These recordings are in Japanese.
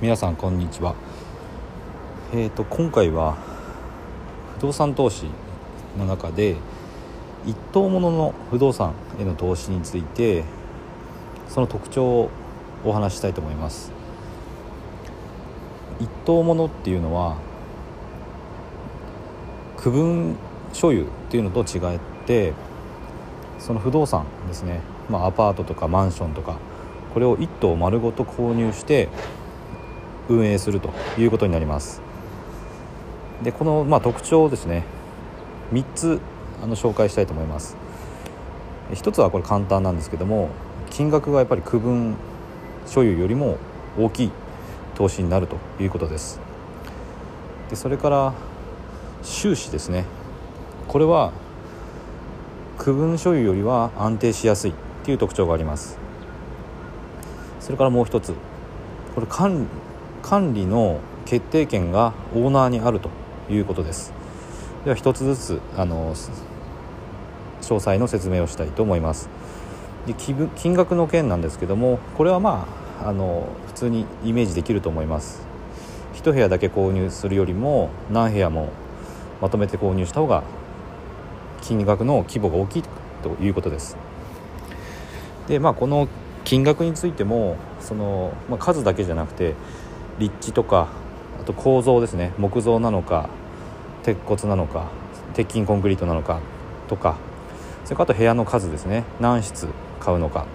皆さんこんにちは。えーと今回は不動産投資の中で一等物の不動産への投資についてその特徴をお話ししたいと思います。一等物っていうのは区分所有っていうのと違ってその不動産ですね、まあ、アパートとかマンションとかこれを1棟丸ごと購入して運営するということになります。でこの、まあ、特徴をですね3つあの紹介したいと思います。1つはこれ簡単なんですけども金額がやっぱり区分所有よりも大きい投資になるということです。でそれから収支ですね。これは区分所有よりは安定しやすいという特徴があります。それからもう一つこれ管管理の決定権がオーナーにあるということです。では一つずつあの詳細の説明をしたいと思います。で金額の件なんですけどもこれはまああの普通にイメージできると思います。1部屋だけ購入するよりも何部屋もまとめて購入した方が金額の規模が大きいということです。でまあこの金額についてもその、まあ、数だけじゃなくて立地とかあと構造ですね。木造なのか鉄骨なのか鉄筋コンクリートなのかとか。それからあと部屋の数ですね。何室買うのか。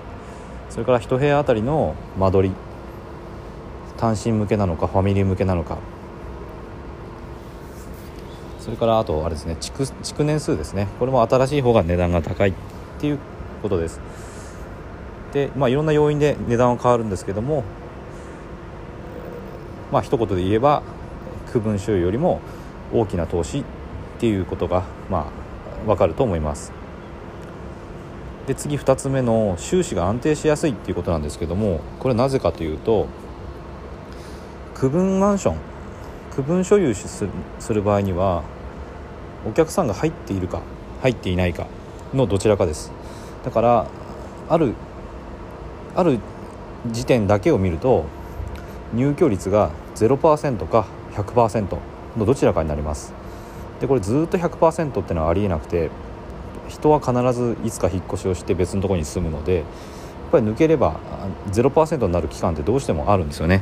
それから1部屋あたりの間取り。単身向けなのかファミリー向けなのか。それからあとあれですね。築築年数ですね。これも新しい方が値段が高いっていうことです。でまあいろんな要因で値段は変わるんですけどもまあ一言で言えば区分収よりも大きな投資っていうことがまあ分かると思います。で次2つ目の収支が安定しやすいっていうことなんですけどもこれなぜかというと区分マンション区分所有する場合にはお客さんが入っているか入っていないかのどちらかです。だからあるある時点だけを見ると入居率が0%か100%のどちらかになります。でこれずっと100%ってのはありえなくて人は必ずいつか引っ越しをして別のところに住むのでやっぱり抜ければ0%になる期間ってどうしてもあるんですよね。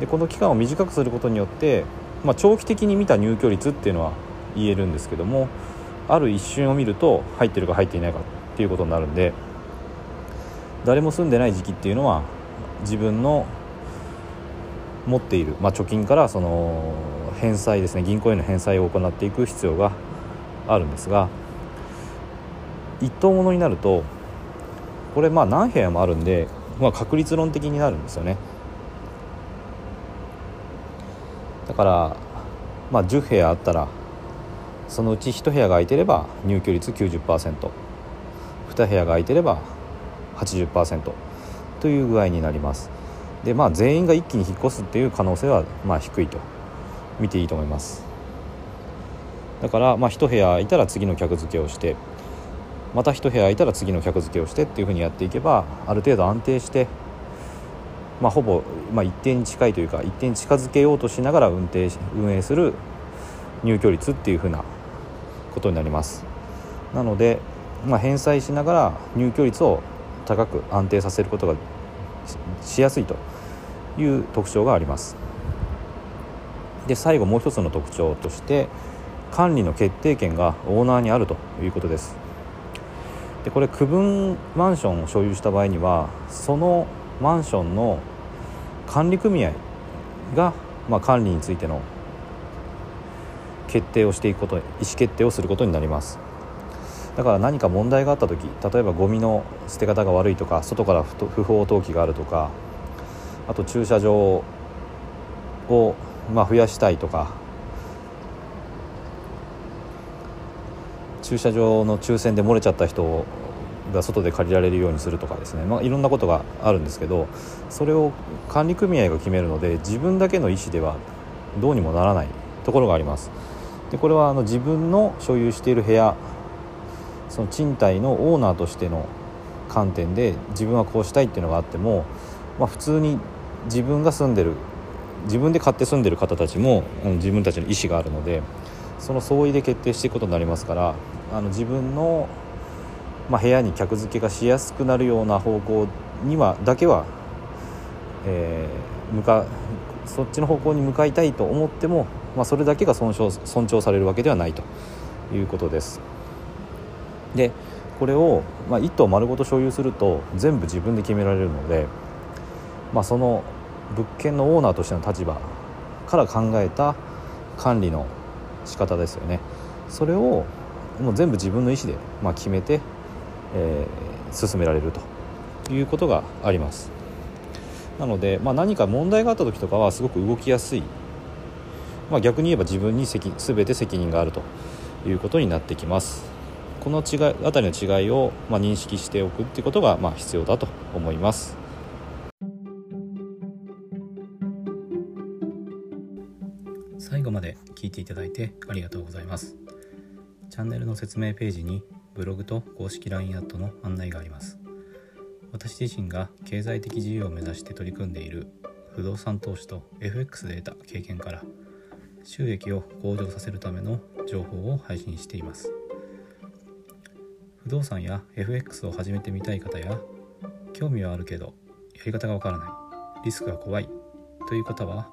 でこの期間を短くすることによって、まあ、長期的に見た入居率っていうのは言えるんですけどもある一瞬を見ると入ってるか入っていないかっていうことになるんで誰も住んでない時期っていうのは自分の持っている、まあ、貯金からその返済ですね銀行への返済を行っていく必要があるんですが一等物になるとこれまあ何部屋もあるんで、まあ、確率論的になるんですよね。だからまあ10部屋あったらそのうち1部屋が空いてれば入居率 90%2 部屋が空いてれば80%という具合になります。でまあ全員が一気に引っ越すっていう可能性はまあ低いと。見ていいと思います。だからまあ1部屋空いたら次の客付けをしてまた1部屋空いたら次の客付けをしてっていうふうにやっていけばある程度安定してまあ、ほぼ、まあ、一定に近いというか一定に近づけようとしながら運転運営する入居率っていうふうなことになります。なので、まあ、返済しながら入居率を高く安定させることがしやすいと。いう特徴があります。で最後もう一つの特徴として管理の決定権がオーナーにあるということです。でこれ区分マンションを所有した場合にはそのマンションの管理組合が、まあ、管理についての決定をしていくこと意思決定をすることになります。だから何か問題があった時例えばゴミの捨て方が悪いとか外から不法投棄があるとかあと駐車場を、まあ、増やしたいとか。駐車場の抽選で漏れちゃった人が外で借りられるようにするとかですね、まあ、いろんなことがあるんですけどそれを管理組合が決めるので自分だけの意思ではどうにもならないところがあります。でこれはあの自分の所有している部屋その賃貸のオーナーとしての観点で自分はこうしたいっていうのがあっても、まあ、普通に自分が住んでる自分で買って住んでる方たちも、うん、自分たちの意思があるのでその相違で決定していくことになりますからあの自分の、まあ、部屋に客付けがしやすくなるような方向にはだけは、えー、向かそっちの方向に向かいたいと思っても、まあ、それだけが尊重尊重されるわけではないということです。でこれを、まあ、1棟丸ごと所有すると全部自分で決められるので、まあ、その物件のオーナーとしての立場から考えた管理の仕方ですよね。それをもう全部自分の意思で、まあ、決めて、えー、進められるということがあります。なので、まあ、何か問題があった時とかはすごく動きやすい、まあ、逆に言えば自分に責全て責任があるということになってきます。この違いあたりの違いを、まあ、認識しておくっていうことが、まあ、必要だと思います。最後まで聞いていただいてありがとうございます。チャンネルの説明ページにブログと公式 LINE アットの案内があります。私自身が経済的自由を目指して取り組んでいる不動産投資と FX で得た経験から収益を向上させるための情報を配信しています。不動産や FX を始めてみたい方や興味はあるけどやり方がわからないリスクが怖いという方は